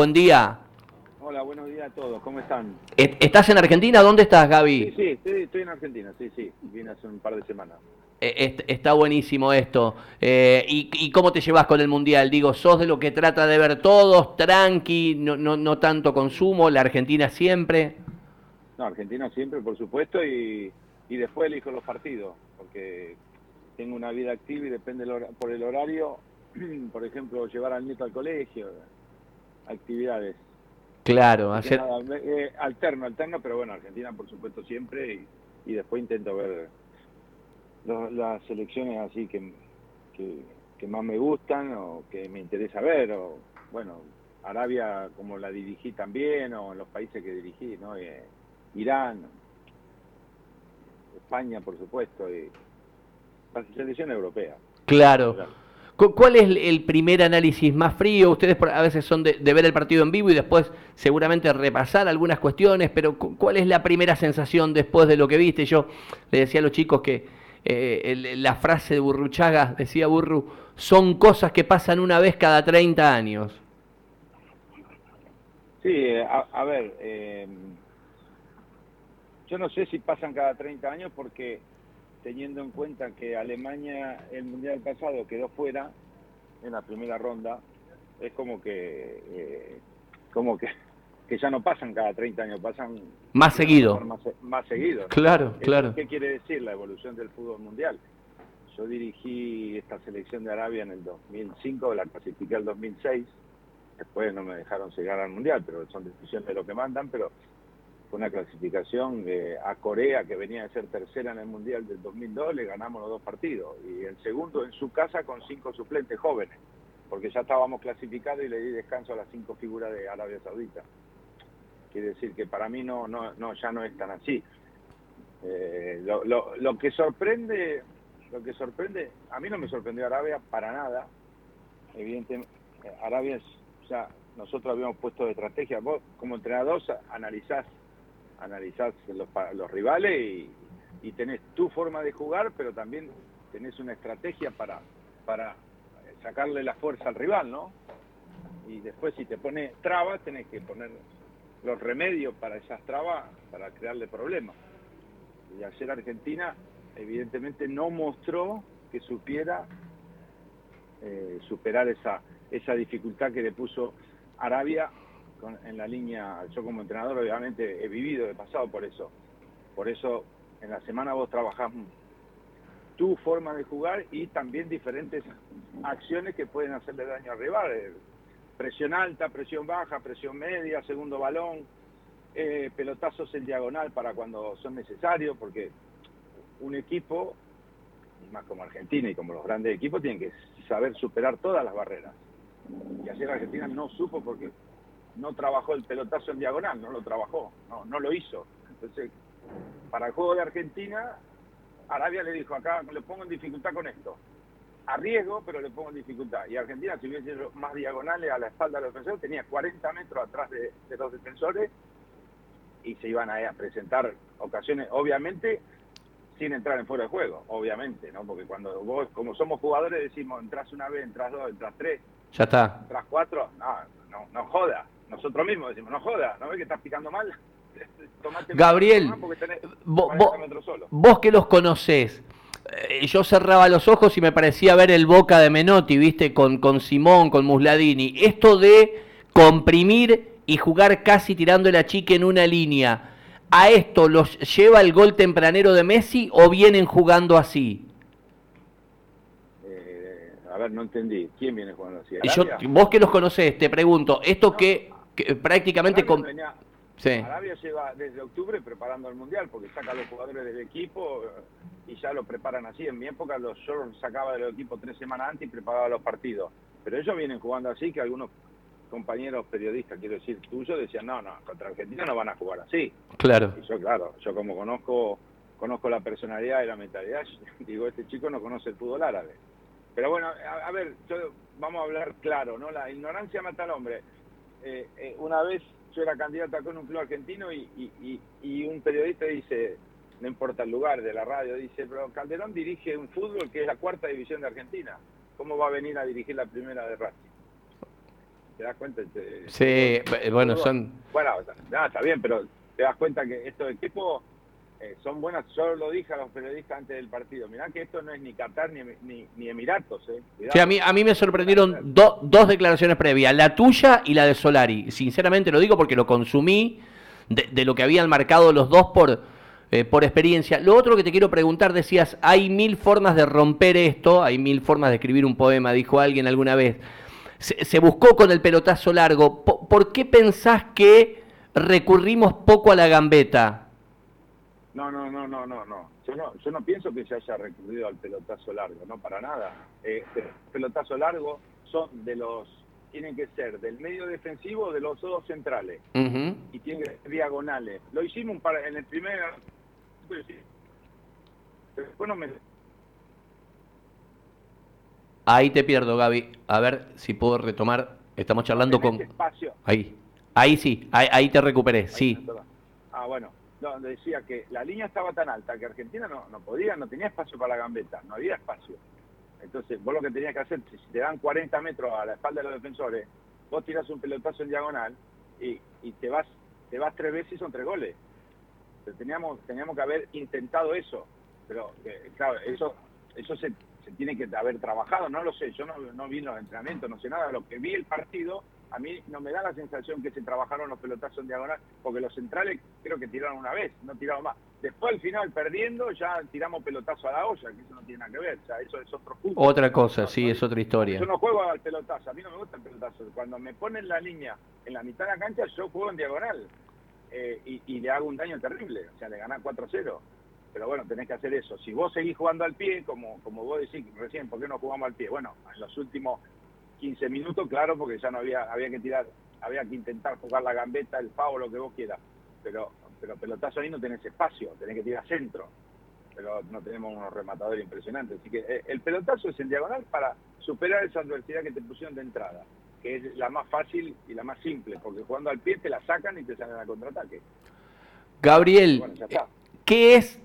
Buen día. Hola, buenos días a todos, ¿cómo están? ¿Estás en Argentina? ¿Dónde estás, Gaby? Sí, sí, estoy en Argentina, sí, sí, vine hace un par de semanas. Eh, está buenísimo esto. Eh, ¿y, cómo te llevas con el Mundial? Digo, ¿sos de lo que trata de ver todos, tranqui, no, no, no tanto consumo, la Argentina siempre? No, Argentina siempre, por supuesto, y, y después elijo los partidos, porque tengo una vida activa y depende por el horario, por ejemplo, llevar al nieto al colegio, actividades. Claro, hacer... Eh, alterno, alterno, pero bueno, Argentina por supuesto siempre y, después intento ver las selecciones así que, que, más me gustan o que me interesa ver, o bueno, Arabia como la dirigí también, o los países que dirigí, ¿no? Eh, Irán, España por supuesto, y la selección europea. claro. ¿Cuál es el primer análisis más frío? Ustedes a veces son de, ver el partido en vivo y después seguramente repasar algunas cuestiones, pero ¿cuál es la primera sensación después de lo que viste? Yo le decía a los chicos que eh, la frase de Burruchaga, decía Burru, son cosas que pasan una vez cada 30 años. Sí, a, ver, eh, yo no sé si pasan cada 30 años porque teniendo en cuenta que Alemania el mundial pasado quedó fuera en la primera ronda, es como que eh, como que, que ya no pasan cada 30 años, pasan más seguido. Más, seguido. Claro, claro. ¿Qué quiere decir la evolución del fútbol mundial? Yo dirigí esta selección de Arabia en el 2005, la clasifiqué el 2006, después no me dejaron llegar al mundial, pero son decisiones de lo que mandan, pero fue una clasificación a Corea, que venía de ser tercera en el Mundial del 2002, le ganamos los dos partidos. Y el segundo en su casa con cinco suplentes jóvenes, porque ya estábamos clasificados y le di descanso a las cinco figuras de Arabia Saudita. Quiere decir que para mí no, no, no ya no es tan así. Eh, lo, que sorprende, lo que sorprende, a mí no me sorprendió Arabia para nada. Evidentemente, Arabia es, o sea, nosotros habíamos puesto de estrategia. Vos, como entrenador, analizás analizás los, los rivales y, y, tenés tu forma de jugar, pero también tenés una estrategia para, sacarle la fuerza al rival, ¿no? Y después si te pone trabas, tenés que poner los remedios para esas trabas, para crearle problemas. Y ayer Argentina evidentemente no mostró que supiera eh, superar esa, esa dificultad que le puso Arabia en la línea, yo como entrenador obviamente he vivido, he pasado por eso. Por eso en la semana vos trabajás tu forma de jugar y también diferentes acciones que pueden hacerle daño al rival. Presión alta, presión baja, presión media, segundo balón, eh, pelotazos en diagonal para cuando son necesarios, porque un equipo, más como Argentina y como los grandes equipos, tienen que saber superar todas las barreras. Y ayer Argentina no supo porque no trabajó el pelotazo en diagonal, no lo trabajó, no, no lo hizo. Entonces, para el juego de Argentina, Arabia le dijo, acá le pongo en dificultad con esto. Arriesgo, pero le pongo en dificultad. Y Argentina, si hubiese hecho más diagonales a la espalda de los defensores, tenía 40 metros atrás de, los defensores y se iban a, presentar ocasiones, obviamente, sin entrar en fuera de juego, obviamente, ¿no? Porque cuando vos, como somos jugadores, decimos, entras una vez, entras dos, entras tres. Ya está. Entras cuatro, no, no, no joda nosotros mismos decimos, no joda, ¿no ves que estás picando mal? Gabriel, vos, que los conocés, eh, yo cerraba los ojos y me parecía ver el Boca de Menotti, viste, con, con Simón, con Musladini. Esto de comprimir y jugar casi tirando la chica en una línea, ¿a esto los lleva el gol tempranero de Messi o vienen jugando así? Eh, a ver, no entendí. ¿Quién viene jugando así? vos que los conocés, te pregunto, ¿esto que prácticamente... con... Arabia lleva desde octubre preparando el Mundial, porque saca a los jugadores del equipo y ya lo preparan así. En mi época los, yo los sacaba del equipo tres semanas antes y preparaba los partidos. Pero ellos vienen jugando así que algunos compañeros periodistas, quiero decir, tuyos, decían, no, no, contra Argentina no van a jugar así. Claro. Y yo, claro, yo como conozco conozco la personalidad y la mentalidad, digo, este chico no conoce el fútbol árabe. Pero bueno, a, ver, vamos a hablar claro, ¿no? La ignorancia mata al hombre. Eh, eh, una vez yo era candidata con un club argentino y, y, un periodista dice, no importa el lugar de la radio, dice, pero Calderón dirige un fútbol que es la cuarta división de Argentina. ¿Cómo va a venir a dirigir la primera de Racing? te das cuenta. sí, bueno, son... Bueno, está bien, pero te das cuenta que estos equipos eh, son buenas. Yo lo dije a los periodistas antes del partido. Mirá que esto no es ni Qatar ni, ni, Emiratos. Eh. Sí, a mí, a mí me sorprendieron dos declaraciones previas, la tuya y la de Solari. Sinceramente lo digo porque lo consumí de, lo que habían marcado los dos por, eh, por experiencia. Lo otro que te quiero preguntar, decías, hay mil formas de romper esto, hay mil formas de escribir un poema, dijo alguien alguna vez. Se, buscó con el pelotazo largo. ¿Por qué pensás que recurrimos poco a la gambeta? No, no, no, no, no, no. Yo no, yo no pienso que se haya recurrido al pelotazo largo, no para nada. Eh, el pelotazo largo son de los, tienen que ser del medio defensivo de los dos centrales y tienen que ser diagonales. Lo hicimos un en el primer, después no me. Ahí te pierdo, Gaby. A ver si puedo retomar. Estamos charlando con. Ahí. Ahí sí, ahí, te recuperé, sí. Ah, bueno donde decía que la línea estaba tan alta que Argentina no, no podía, no tenía espacio para la gambeta, no había espacio. Entonces, vos lo que tenías que hacer, si te dan 40 metros a la espalda de los defensores, vos tirás un pelotazo en diagonal y, y te vas te vas tres veces y son tres goles. teníamos, teníamos que haber intentado eso, pero eh, claro, eso, eso se, se, tiene que haber trabajado, no lo sé, yo no, no vi los entrenamientos, no sé nada, lo que vi el partido a mí no me da la sensación que se trabajaron los pelotazos en diagonal, porque los centrales creo que tiraron una vez, no tiraron más. Después al final perdiendo ya tiramos pelotazo a la olla, que eso no tiene nada que ver, o sea, eso es otro punto. Otra cosa, sí, es otra historia. Yo no juego al pelotazo, a mí no me gusta el pelotazo. Cuando me ponen la línea en la mitad de la cancha, yo juego en diagonal eh, y, le hago un daño terrible, o sea, le ganas 4-0 pero bueno, tenés que hacer eso. Si vos seguís jugando al pie, como, como vos decís recién, ¿por qué no jugamos al pie? Bueno, en los últimos 15 minutos, claro, porque ya no había, había que tirar, había que intentar jugar la gambeta, el pavo, lo que vos quieras. Pero, pero pelotazo ahí no tenés espacio, tenés que tirar centro. Pero no tenemos unos rematadores impresionantes. Así que eh, el pelotazo es en diagonal para superar esa adversidad que te pusieron de entrada, que es la más fácil y la más simple, porque jugando al pie te la sacan y te salen al contraataque. Gabriel, ¿qué es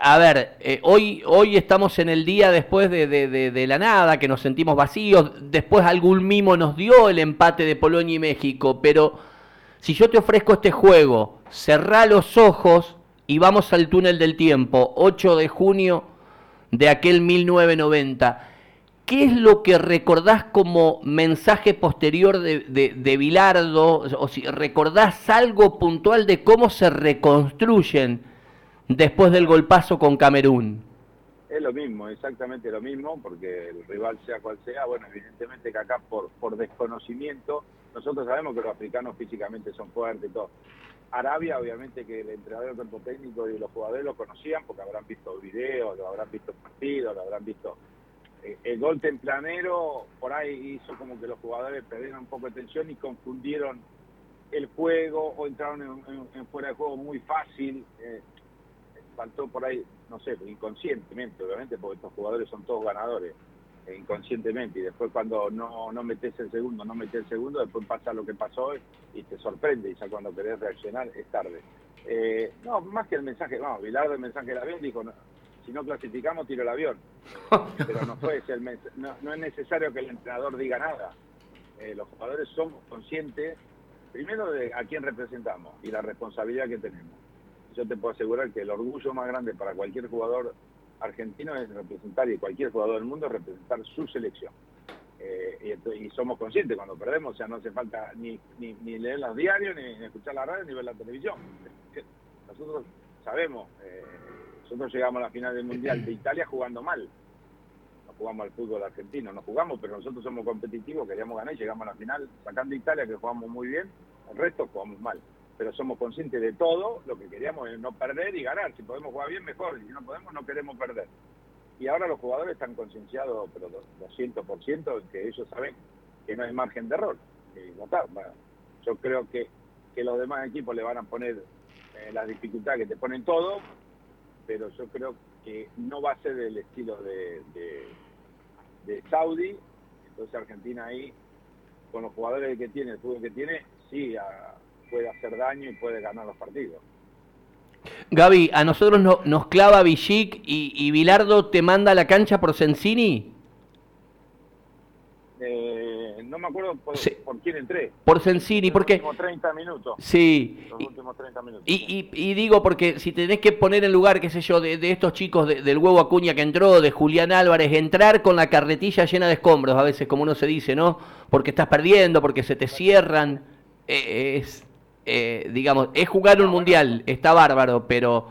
a ver, eh, hoy, hoy estamos en el día después de, de, la nada, que nos sentimos vacíos, después algún mimo nos dio el empate de Polonia y México, pero si yo te ofrezco este juego, cerrá los ojos y vamos al túnel del tiempo, 8 de junio de aquel 1990. ¿Qué es lo que recordás como mensaje posterior de, Bilardo? O si recordás algo puntual de cómo se reconstruyen después del golpazo con Camerún. Es lo mismo, exactamente lo mismo, porque el rival sea cual sea, bueno, evidentemente que acá por, por desconocimiento, nosotros sabemos que los africanos físicamente son fuertes y todo. Arabia, obviamente que el entrenador del cuerpo técnico y los jugadores lo conocían porque habrán visto videos, lo habrán visto partidos, lo habrán visto. Eh, el gol templanero por ahí hizo como que los jugadores perdieron un poco de tensión y confundieron el juego o entraron en, fuera de juego muy fácil. Eh, faltó por ahí, no sé, inconscientemente, obviamente, porque estos jugadores son todos ganadores, eh, inconscientemente, y después cuando no, no metes el segundo, no metes el segundo, después pasa lo que pasó y te sorprende, y ya cuando querés reaccionar es tarde. Eh, no, más que el mensaje, vamos, Bilardo el mensaje del avión dijo, si no clasificamos, tiro el avión. Pero no fue ese el no, no es necesario que el entrenador diga nada. Eh, los jugadores somos conscientes, primero, de a quién representamos y la responsabilidad que tenemos yo te puedo asegurar que el orgullo más grande para cualquier jugador argentino es representar, y cualquier jugador del mundo, es representar su selección. Eh, y, somos conscientes cuando perdemos, o sea, no hace falta ni, leer los diarios, ni, escuchar la radio, ni ver la televisión. Nosotros sabemos, eh, nosotros llegamos a la final del Mundial de Italia jugando mal. No jugamos al fútbol argentino, no jugamos, pero nosotros somos competitivos, queríamos ganar y llegamos a la final sacando Italia, que jugamos muy bien, el resto jugamos mal pero somos conscientes de todo, lo que queríamos es no perder y ganar. Si podemos jugar bien, mejor. Si no podemos, no queremos perder. Y ahora los jugadores están concienciados, pero 200%, que ellos saben que no hay margen de error. yo creo que, que los demás equipos le van a poner eh, las dificultades que te ponen todo, pero yo creo que no va a ser el estilo de, de, Saudi. Entonces Argentina ahí, con los jugadores que tiene, el fútbol que tiene, sí, a, puede hacer daño y puede ganar los partidos. Gaby, ¿a nosotros no, nos clava Villic y, y Bilardo te manda a la cancha por Sensini? Eh, no me acuerdo por, quién entré. Por Sensini, porque... Los últimos 30 minutos. Sí. Los últimos 30 minutos. Y, y, digo, porque si tenés que poner en lugar, qué sé yo, de, estos chicos del huevo Acuña que entró, de Julián Álvarez, entrar con la carretilla llena de escombros, a veces, como uno se dice, ¿no? Porque estás perdiendo, porque se te cierran. Eh, es, eh, digamos, es jugar un mundial, está bárbaro, pero,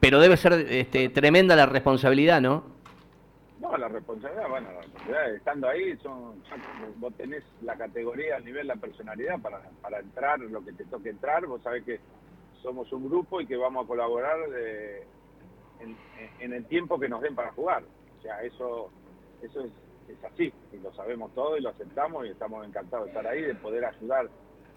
pero debe ser este, tremenda la responsabilidad, ¿no? No, la responsabilidad, bueno, la responsabilidad, estando ahí, son, vos tenés la categoría a nivel la personalidad para, para entrar lo que te toque entrar, vos sabés que somos un grupo y que vamos a colaborar en, el tiempo que nos den para jugar. O sea, eso, eso es, es así, y lo sabemos todo y lo aceptamos y estamos encantados de estar ahí, de poder ayudar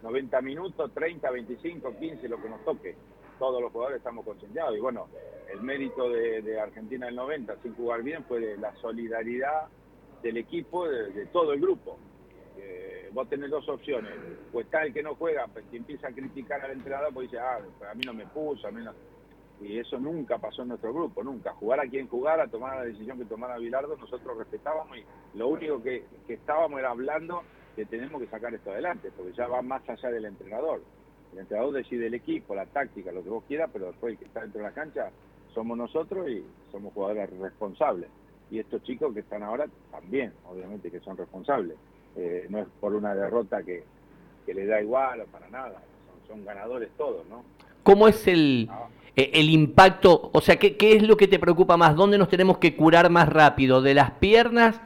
90 minutos, 30, 25, 15, lo que nos toque todos los jugadores estamos concienciados. Y bueno, el mérito de, Argentina del 90, sin jugar bien, fue la solidaridad del equipo, de, todo el grupo. Eh, vos tenés dos opciones. O está el que no juega, pues, que empieza a criticar al entrenador, pues dice, ah, a mí no me puso, a mí no... Y eso nunca pasó en nuestro grupo, nunca. Jugar a quien jugara, tomar la decisión que tomara Bilardo, nosotros respetábamos y lo único que estábamos era hablando que tenemos que sacar esto adelante, porque ya va más allá del entrenador. El entrenador decide el equipo, la táctica, lo que vos quieras, pero después el que está dentro de la cancha somos nosotros y somos jugadores responsables. Y estos chicos que están ahora también, obviamente que son responsables. Eh, no es por una derrota que, que les da igual o para nada, son, ganadores todos, ¿no? ¿Cómo es el, ah. e, el impacto? O sea, ¿qué, ¿qué es lo que te preocupa más? ¿Dónde nos tenemos que curar más rápido? ¿De las piernas?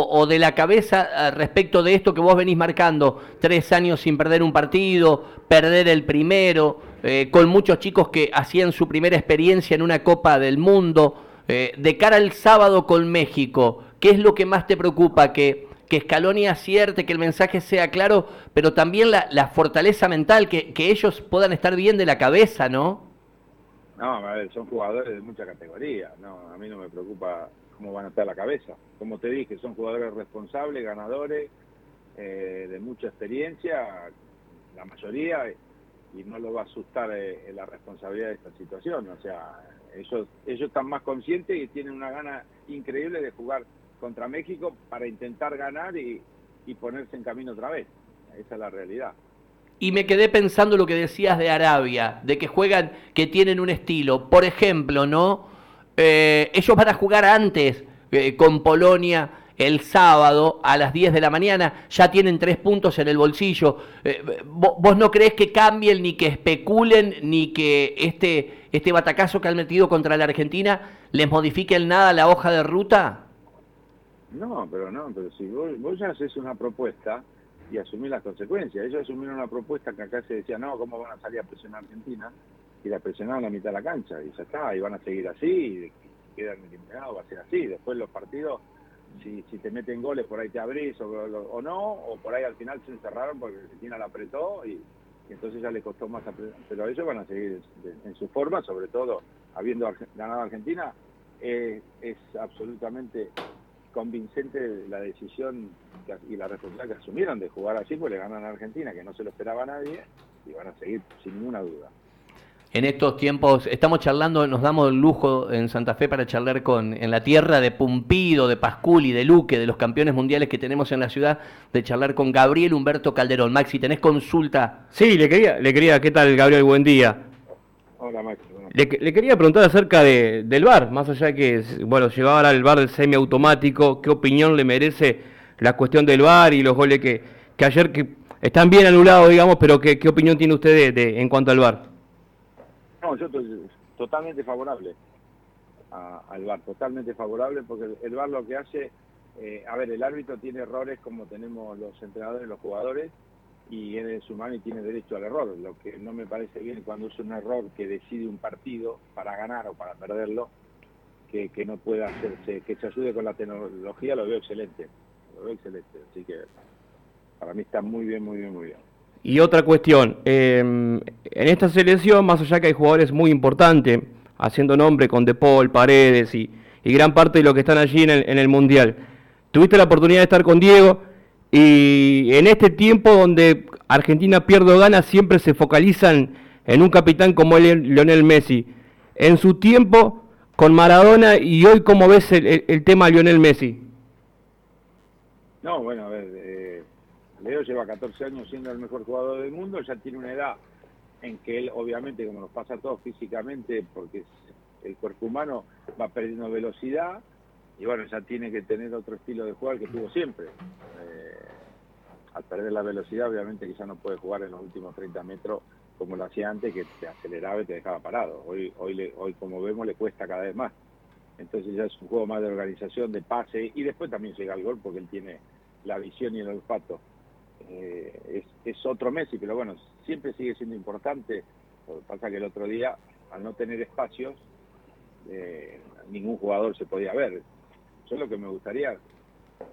O, de la cabeza eh, respecto de esto que vos venís marcando, tres años sin perder un partido, perder el primero, eh, con muchos chicos que hacían su primera experiencia en una Copa del Mundo, eh, de cara al sábado con México, ¿qué es lo que más te preocupa? Que, que Scaloni acierte, que el mensaje sea claro, pero también la, fortaleza mental, que, que ellos puedan estar bien de la cabeza, ¿no? No, a ver, son jugadores de mucha categoría, no, a mí no me preocupa cómo van a estar la cabeza. Como te dije, son jugadores responsables, ganadores, eh, de mucha experiencia, la mayoría, y no lo va a asustar eh, la responsabilidad de esta situación. O sea, ellos, ellos están más conscientes y tienen una gana increíble de jugar contra México para intentar ganar y, y ponerse en camino otra vez. Esa es la realidad. Y me quedé pensando lo que decías de Arabia, de que juegan, que tienen un estilo. Por ejemplo, ¿no? Eh, ellos van a jugar antes eh, con Polonia el sábado a las 10 de la mañana, ya tienen tres puntos en el bolsillo. Eh, ¿Vos no crees que cambien, ni que especulen, ni que este, este batacazo que han metido contra la Argentina les modifique nada la hoja de ruta? No, pero no, pero si vos, vos ya haces una propuesta y asumís las consecuencias. Ellos asumieron una propuesta que acá se decía, no, ¿cómo van a salir a presionar a Argentina? y la presionaron a la mitad de la cancha y ya está, y van a seguir así, y quedan eliminados, va a ser así. Después los partidos, si, si te meten goles, por ahí te abrís o, o, no, o por ahí al final se encerraron porque Argentina la apretó y, entonces ya le costó más. Pero ellos van a seguir en su forma, sobre todo habiendo ganado Argentina, es absolutamente convincente la decisión y la responsabilidad que asumieron de jugar así, porque le ganan a Argentina, que no se lo esperaba nadie, y van a seguir sin ninguna duda en estos tiempos, estamos charlando, nos damos el lujo en Santa Fe para charlar con, en la tierra de Pumpido, de Pasculi, de Luque, de los campeones mundiales que tenemos en la ciudad, de charlar con Gabriel Humberto Calderón. Maxi, ¿tenés consulta? Sí, le quería, le quería, ¿qué tal Gabriel? Buen día. Hola Maxi. Le, quería preguntar acerca de, del VAR, más allá de que, bueno, llegaba ahora el VAR del semiautomático, ¿qué opinión le merece la cuestión del VAR y los goles que, que ayer que están bien anulados, digamos, pero qué, opinión tiene usted de, en cuanto al VAR? No, yo estoy totalmente favorable al VAR, totalmente favorable, porque el VAR lo que hace, eh, a ver, el árbitro tiene errores como tenemos los entrenadores, los jugadores, y es humano y tiene derecho al error. Lo que no me parece bien cuando es un error que decide un partido para ganar o para perderlo, que, que no pueda hacerse, que se ayude con la tecnología, lo veo excelente, lo veo excelente, así que para mí está muy bien, muy bien, muy bien. Y otra cuestión, em, en esta selección, más allá que hay jugadores muy importantes, haciendo nombre con De Paul, Paredes y, gran parte de los que están allí en el, Mundial, tuviste la oportunidad de estar con Diego y en este tiempo donde Argentina pierde o gana, siempre se focalizan en un capitán como Lionel Messi. En su tiempo con Maradona y hoy, ¿cómo ves el, tema de Lionel Messi? No, bueno, a ver, eh, Leo lleva 14 años siendo el mejor jugador del mundo, ya tiene una edad en que él, obviamente, como nos pasa a todos físicamente, porque el cuerpo humano va perdiendo velocidad, y bueno, ya tiene que tener otro estilo de jugar que tuvo siempre. Al perder la velocidad, obviamente ya no puede jugar en los últimos 30 metros como lo hacía antes, que te aceleraba y te dejaba parado. Hoy, hoy, hoy como vemos, le cuesta cada vez más. Entonces ya es un juego más de organización, de pase, y después también llega al gol porque él tiene la visión y el olfato. Eh, es, otro Messi, pero bueno, siempre sigue siendo importante. Lo que pasa que el otro día, al no tener espacios, eh, ningún jugador se podía ver. Yo lo que me gustaría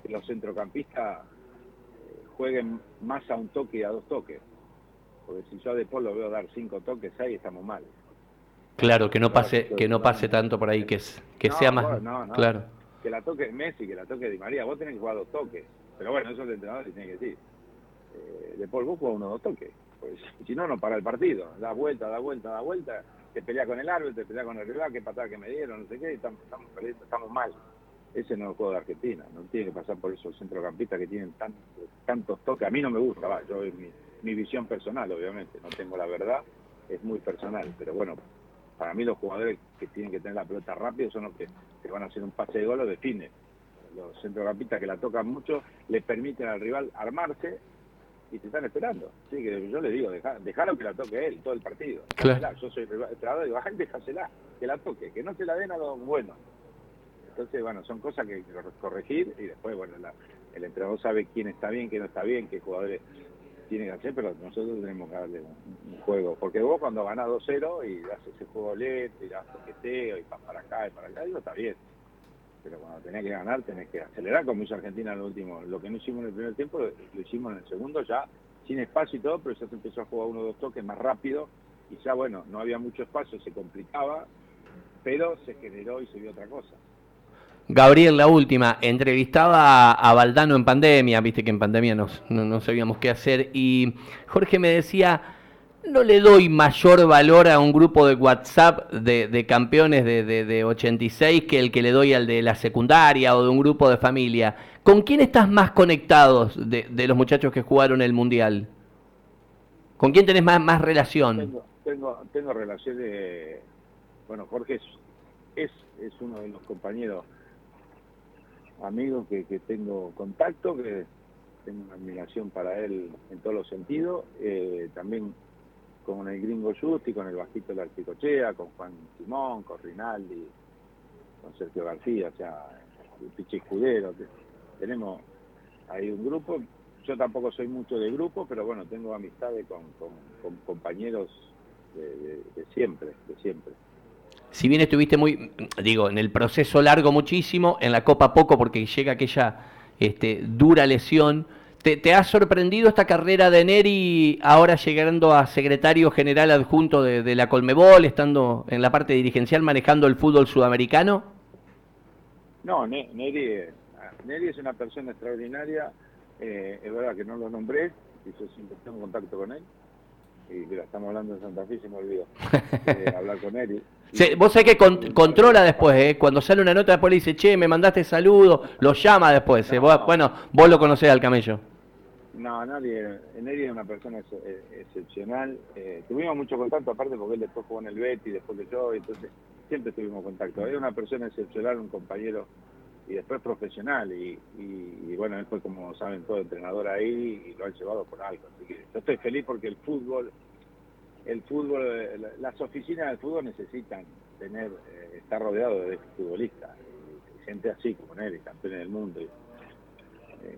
los centrocampistas jueguen más a un toque y a dos toques. Porque si yo a De lo veo dar cinco toques, ahí estamos mal. Claro, que no pase, que no pase tanto por ahí, que, es, que sea más... claro. Que la toque Messi, que la toque Di María. Vos tenés que jugar dos toques. Pero bueno, eso el entrenador tiene que decir. Eh, de Paul vos jugás uno o dos toques. Pues si no, no para el partido. Da vuelta, da vuelta, da vuelta. Te pelea con el árbitro, te pelea con el rival, qué patada que me dieron, no sé qué. estamos, estamos, estamos mal. Ese no es el juego de Argentina. No tiene que pasar por esos centrocampistas que tienen tantos, tantos toques. A mí no me gusta, va. Yo mi, mi visión personal, obviamente. No tengo la verdad. Es muy personal. Pero bueno, para mí los jugadores que tienen que tener la pelota rápido son los que, que van a hacer un pase de gol o definen. Los centrocampistas que la tocan mucho le permiten al rival armarse y te están esperando. Así que yo le digo, dejar que la toque él todo el partido. Claro. Yo soy entrenador y digo, déjasela, que la toque, que no se la den a los buenos. Entonces, bueno, son cosas que hay que corregir y después, bueno, el entrenador sabe quién está bien, quién no está bien, qué jugadores tiene que hacer, pero nosotros tenemos que darle un, juego. Porque vos cuando ganás 2-0 y das ese juego lento y das toqueteo y vas para acá y para acá, digo, está bien. Pero cuando tenés que ganar, tenés que acelerar, como hizo Argentina en el último. Lo que no hicimos en el primer tiempo, lo hicimos en el segundo ya, sin espacio y todo, pero ya se empezó a jugar uno o dos toques más rápido. Y ya, bueno, no había mucho espacio, se complicaba, pero se generó y se vio otra cosa. Gabriel, la última, entrevistaba a Valdano en pandemia, viste que en pandemia no, sabíamos qué hacer, y Jorge me decía, no le doy mayor valor a un grupo de WhatsApp de, campeones de, de, 86 que el que le doy al de la secundaria o de un grupo de familia. ¿Con quién estás más conectados de, los muchachos que jugaron el Mundial? ¿Con quién tenés más, más relación? Tengo, tengo, tengo relaciones, bueno, Jorge es, es uno de los compañeros amigos que, que tengo contacto, que tengo una admiración para él en todos los sentidos, eh, también con el gringo Justi, con el bajito de la Articochea, con Juan Simón, con Rinaldi, con Sergio García, o sea, el Piche Escudero, tenemos ahí un grupo, yo tampoco soy mucho de grupo, pero bueno, tengo amistades con, con, compañeros de siempre, de siempre si bien estuviste muy, digo, en el proceso largo muchísimo, en la Copa poco porque llega aquella este, dura lesión, ¿te, ha sorprendido esta carrera de Neri ahora llegando a secretario general adjunto de, la Colmebol, estando en la parte dirigencial manejando el fútbol sudamericano? No, Neri, Neri es una persona extraordinaria, eh, es verdad que no lo nombré, y yo siempre tengo contacto con él, y mira, estamos hablando de Santa Fe y se me olvidó eh, hablar con él. vos sabés que controla después, ¿eh? cuando sale una nota después le dice, che, me mandaste saludo, lo llama después. ¿eh? bueno, vos lo conocés al camello. No, nadie. Neri es una persona excepcional. Eh, tuvimos mucho contacto, aparte porque él después jugó en el Betty, después que yo, entonces siempre tuvimos contacto. Es una persona excepcional, un compañero y después profesional. Y, bueno, él fue, como saben, todo entrenador ahí y lo han llevado por algo. Así que yo estoy feliz porque el fútbol, el fútbol, las oficinas del fútbol necesitan tener, eh, estar rodeado de futbolistas, gente así como él, campeón del mundo. Eh,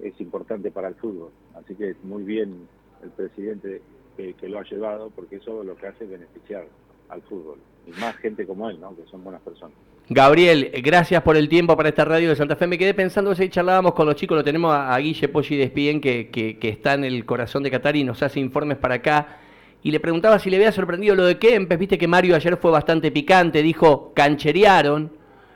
es importante para el fútbol. Así que muy bien el presidente que, que lo ha llevado porque eso lo que hace es beneficiar al fútbol. Y más gente como él, ¿no? que son buenas personas. Gabriel, gracias por el tiempo para esta radio de Santa Fe. Me quedé pensando, si charlábamos con los chicos, lo tenemos a, Guille Poggi Despien, que, que, que, está en el corazón de Qatar y nos hace informes para acá. Y le preguntaba si le había sorprendido lo de Kempes. Viste que Mario ayer fue bastante picante, dijo, cancherearon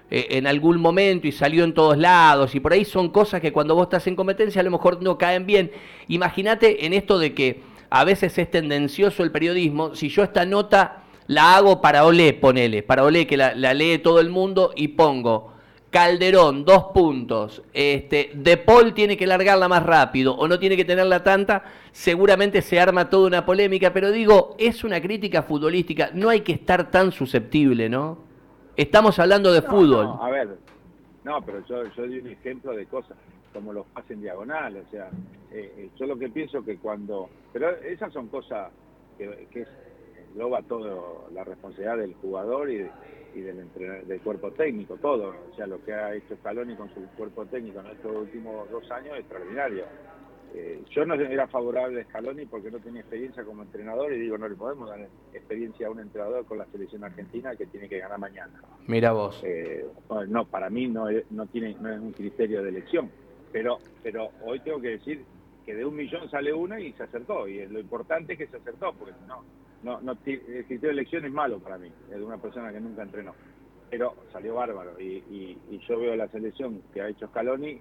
eh, en algún momento y salió en todos lados. Y por ahí son cosas que cuando vos estás en competencia a lo mejor no caen bien. Imagínate en esto de que a veces es tendencioso el periodismo. Si yo esta nota la hago para Olé, ponele, para Olé que la, lee todo el mundo y pongo Calderón, dos puntos. Este, de Paul tiene que largarla más rápido o no tiene que tenerla tanta. Seguramente se arma toda una polémica, pero digo, es una crítica futbolística. No hay que estar tan susceptible, ¿no? Estamos hablando de fútbol. No, a ver, no, pero yo, yo di un ejemplo de cosas como los pases diagonal. O sea, eh, eh, yo lo que pienso que cuando. Pero esas son cosas que, que engloba toda la responsabilidad del jugador y y del, del cuerpo técnico, todo. O sea, lo que ha hecho Scaloni con su cuerpo técnico en estos últimos dos años es extraordinario. Eh, yo no era favorable a Scaloni porque no tenía experiencia como entrenador y digo, no le podemos dar experiencia a un entrenador con la selección argentina que tiene que ganar mañana. Mira vos. Eh, no, para mí no, no, tiene, no es un criterio de elección, pero, pero hoy tengo que decir que de un millón sale una y se acertó, y lo importante es que se acertó, porque no, no, no, el criterio de elección es malo para mí, es de una persona que nunca entrenó. Pero salió bárbaro y, yo veo la selección que ha hecho Scaloni,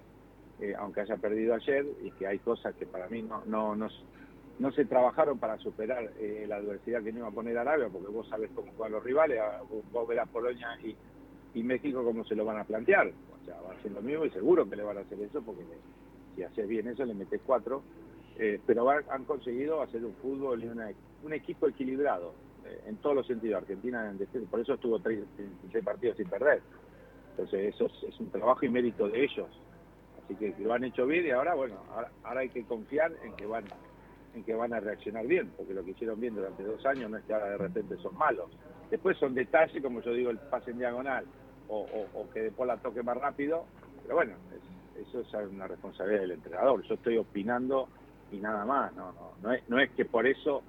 eh, aunque haya perdido ayer, y que hay cosas que para mí no, no, no, se trabajaron para superar eh, la adversidad que no iba a poner Arabia, porque vos sabés cómo juegan los rivales, vos verás Polonia y, y México cómo se lo van a plantear. O sea, va a ser lo mismo y seguro que le van a hacer eso, porque si haces bien eso le metes cuatro eh, pero han, conseguido hacer un fútbol y un equipo equilibrado eh, en todos los sentidos. Argentina, por eso estuvo 36 partidos sin perder. Entonces, eso es, un trabajo y mérito de ellos. Así que lo han hecho bien y ahora, bueno, ahora, hay que confiar en que van en que van a reaccionar bien, porque lo que hicieron bien durante dos años no es que ahora de repente son malos. Después son detalles, como yo digo, el pase en diagonal o, que después la toque más rápido, pero bueno, eso es una responsabilidad del entrenador. Yo estoy opinando y nada más. No, no, no, es, no es que por eso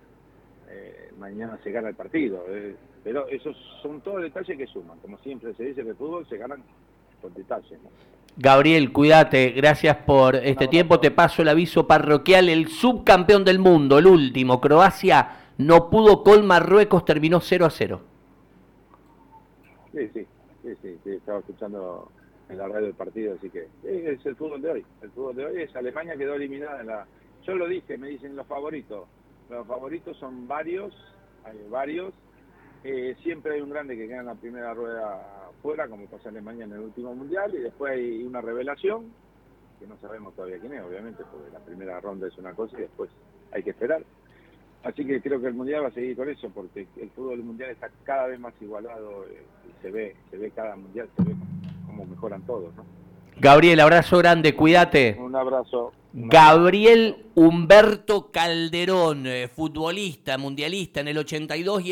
eh, mañana se gana el partido. Eh, pero esos son todos detalles que suman. Como siempre se dice que el fútbol se ganan con detalles. Gabriel, cuídate, gracias por este tiempo. Te paso el aviso parroquial. El subcampeón del mundo, el último, Croacia, no pudo con Marruecos, terminó 0 a 0. Sí, sí, sí, sí, estaba escuchando en la radio del partido, así que es el fútbol de hoy. El fútbol de hoy es Alemania quedó eliminada en la yo lo dije, me dicen los favoritos. Los favoritos son varios, hay varios. Eh, siempre hay un grande que queda en la primera rueda fuera, como pasa en Alemania en el último mundial, y después hay una revelación, que no sabemos todavía quién es, obviamente, porque la primera ronda es una cosa y después hay que esperar. Así que creo que el mundial va a seguir con eso, porque el fútbol mundial está cada vez más igualado eh, y se ve, se ve cada mundial, se ve cómo mejoran todos, ¿no? Gabriel, abrazo grande, cuídate. Un abrazo. Gabriel Humberto Calderón, eh, futbolista, mundialista en el 82 y en